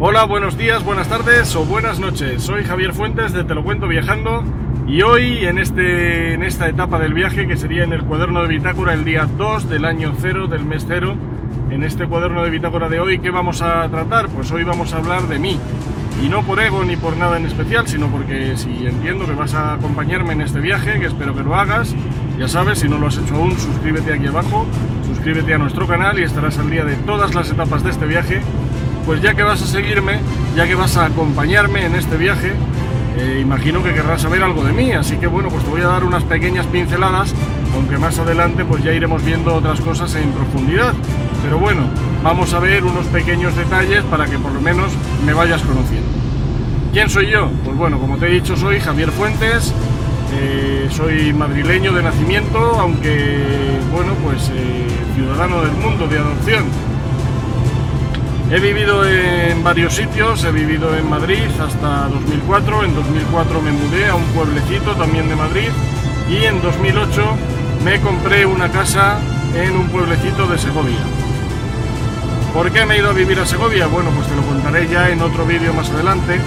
Hola, buenos días, buenas tardes o buenas noches. Soy Javier Fuentes de Te lo cuento viajando y hoy en, este, en esta etapa del viaje que sería en el cuaderno de bitácora el día 2 del año 0 del mes 0, en este cuaderno de bitácora de hoy, ¿qué vamos a tratar? Pues hoy vamos a hablar de mí. Y no por ego ni por nada en especial, sino porque si entiendo que vas a acompañarme en este viaje, que espero que lo hagas, ya sabes, si no lo has hecho aún, suscríbete aquí abajo, suscríbete a nuestro canal y estarás al día de todas las etapas de este viaje. Pues ya que vas a seguirme, ya que vas a acompañarme en este viaje, eh, imagino que querrás saber algo de mí, así que bueno, pues te voy a dar unas pequeñas pinceladas, aunque más adelante pues ya iremos viendo otras cosas en profundidad. Pero bueno, vamos a ver unos pequeños detalles para que por lo menos me vayas conociendo. ¿Quién soy yo? Pues bueno, como te he dicho, soy Javier Fuentes, eh, soy madrileño de nacimiento, aunque bueno, pues eh, ciudadano del mundo de adopción. He vivido en varios sitios, he vivido en Madrid hasta 2004, en 2004 me mudé a un pueblecito también de Madrid y en 2008 me compré una casa en un pueblecito de Segovia. ¿Por qué me he ido a vivir a Segovia? Bueno, pues te lo contaré ya en otro vídeo más adelante,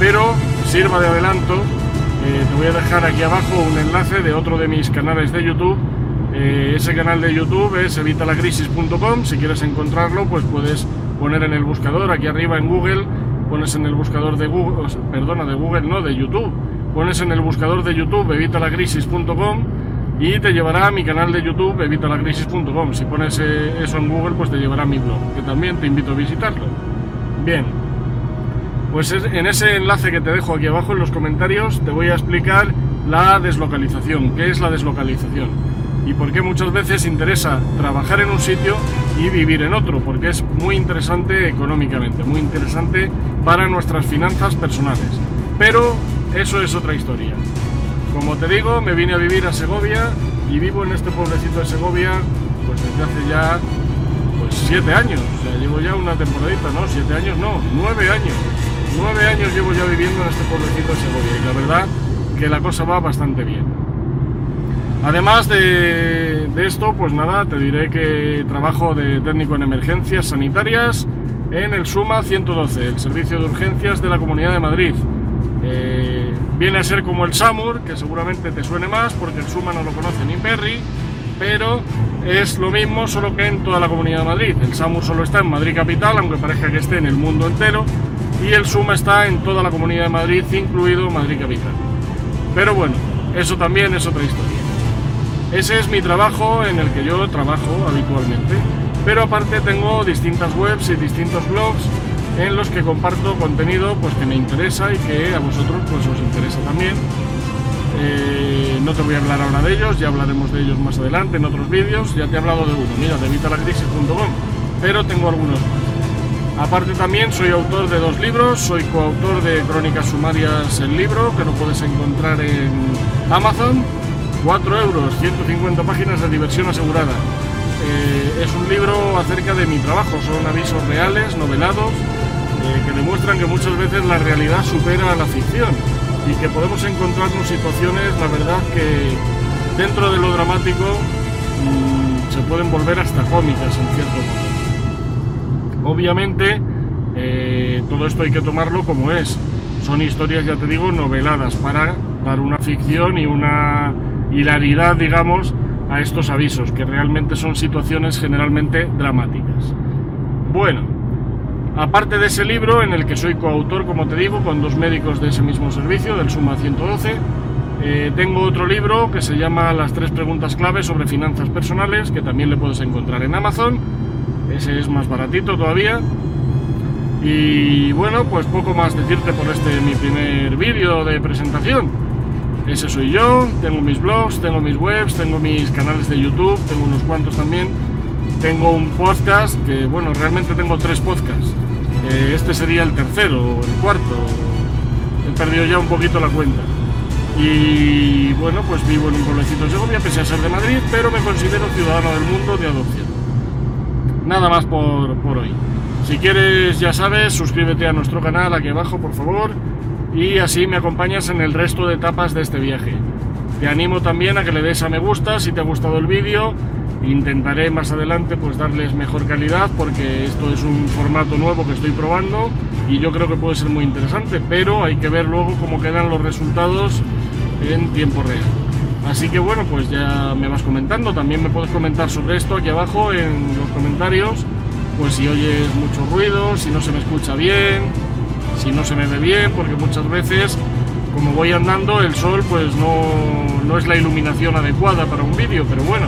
pero sirva de adelanto, eh, te voy a dejar aquí abajo un enlace de otro de mis canales de YouTube. Eh, ese canal de YouTube es evitalacrisis.com, si quieres encontrarlo pues puedes poner en el buscador aquí arriba en Google, pones en el buscador de Google, perdona, de Google no, de YouTube, pones en el buscador de YouTube evitalacrisis.com y te llevará a mi canal de YouTube evitalacrisis.com. Si pones eh, eso en Google, pues te llevará a mi blog, que también te invito a visitarlo. Bien, pues en ese enlace que te dejo aquí abajo en los comentarios te voy a explicar la deslocalización, qué es la deslocalización y por qué muchas veces interesa trabajar en un sitio y vivir en otro, porque es muy interesante económicamente, muy interesante para nuestras finanzas personales. Pero eso es otra historia. Como te digo, me vine a vivir a Segovia y vivo en este pueblecito de Segovia pues desde hace ya pues siete años. O sea, llevo ya una temporadita, ¿no? Siete años, no, nueve años. Nueve años llevo ya viviendo en este pueblecito de Segovia y la verdad que la cosa va bastante bien. Además de, esto, pues nada, te diré que trabajo de técnico en emergencias sanitarias en el SUMA 112, el Servicio de Urgencias de la Comunidad de Madrid. Eh, viene a ser como el SAMUR, que seguramente te suene más porque el SUMA no lo conoce ni Perry, pero es lo mismo solo que en toda la Comunidad de Madrid. El SAMUR solo está en Madrid Capital, aunque parezca que esté en el mundo entero, y el SUMA está en toda la Comunidad de Madrid, incluido Madrid Capital. Pero bueno, eso también es otra historia. Ese es mi trabajo en el que yo trabajo habitualmente. Pero aparte tengo distintas webs y distintos blogs en los que comparto contenido pues, que me interesa y que a vosotros pues, os interesa también. Eh, no te voy a hablar ahora de ellos, ya hablaremos de ellos más adelante en otros vídeos. Ya te he hablado de uno, mira, de vitalacrisis.com, pero tengo algunos más. Aparte también soy autor de dos libros, soy coautor de Crónicas Sumarias el libro, que lo puedes encontrar en Amazon, 4 euros, 150 páginas de diversión asegurada. Eh, es un libro acerca de mi trabajo, son avisos reales, novelados, eh, que demuestran que muchas veces la realidad supera a la ficción y que podemos encontrarnos situaciones, la verdad, que dentro de lo dramático mmm, se pueden volver hasta cómicas en cierto modo. Obviamente, eh, todo esto hay que tomarlo como es. Son historias, ya te digo, noveladas para dar una ficción y una hilaridad, digamos, a estos avisos, que realmente son situaciones generalmente dramáticas. Bueno, aparte de ese libro, en el que soy coautor, como te digo, con dos médicos de ese mismo servicio, del Suma 112, eh, tengo otro libro que se llama Las tres preguntas clave sobre finanzas personales, que también le puedes encontrar en Amazon. Ese es más baratito todavía. Y bueno, pues poco más decirte por este mi primer vídeo de presentación. Ese soy yo, tengo mis blogs, tengo mis webs, tengo mis canales de YouTube, tengo unos cuantos también. Tengo un podcast que, bueno, realmente tengo tres podcasts. Eh, este sería el tercero el cuarto. He perdido ya un poquito la cuenta. Y bueno, pues vivo en un pueblecito de Segovia, pese a ser de Madrid, pero me considero ciudadano del mundo de adopción. Nada más por, por hoy. Si quieres, ya sabes, suscríbete a nuestro canal aquí abajo, por favor y así me acompañas en el resto de etapas de este viaje. Te animo también a que le des a me gusta si te ha gustado el vídeo Intentaré más adelante pues darles mejor calidad porque esto es un formato nuevo que estoy probando y yo creo que puede ser muy interesante, pero hay que ver luego cómo quedan los resultados en tiempo real. Así que bueno, pues ya me vas comentando, también me puedes comentar sobre esto aquí abajo en los comentarios, pues si oyes mucho ruido, si no se me escucha bien, si no se me ve bien, porque muchas veces como voy andando el sol pues no, no es la iluminación adecuada para un vídeo, pero bueno,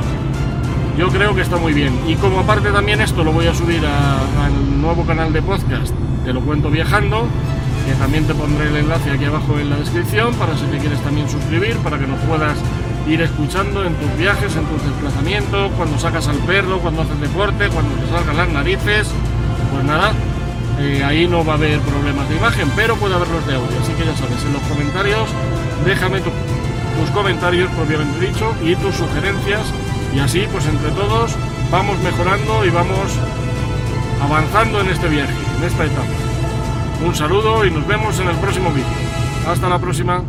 yo creo que está muy bien. Y como aparte también esto lo voy a subir al nuevo canal de podcast, te lo cuento viajando, que también te pondré el enlace aquí abajo en la descripción para si te quieres también suscribir, para que nos puedas ir escuchando en tus viajes, en tus desplazamientos, cuando sacas al perro, cuando haces deporte, cuando te salgan las narices, pues nada, eh, ahí no va a haber problemas de imagen, pero puede haberlos de audio. Así que ya sabes, en los comentarios déjame tus comentarios propiamente dicho y tus sugerencias y así pues entre todos vamos mejorando y vamos avanzando en este viaje, en esta etapa. Un saludo y nos vemos en el próximo vídeo. Hasta la próxima.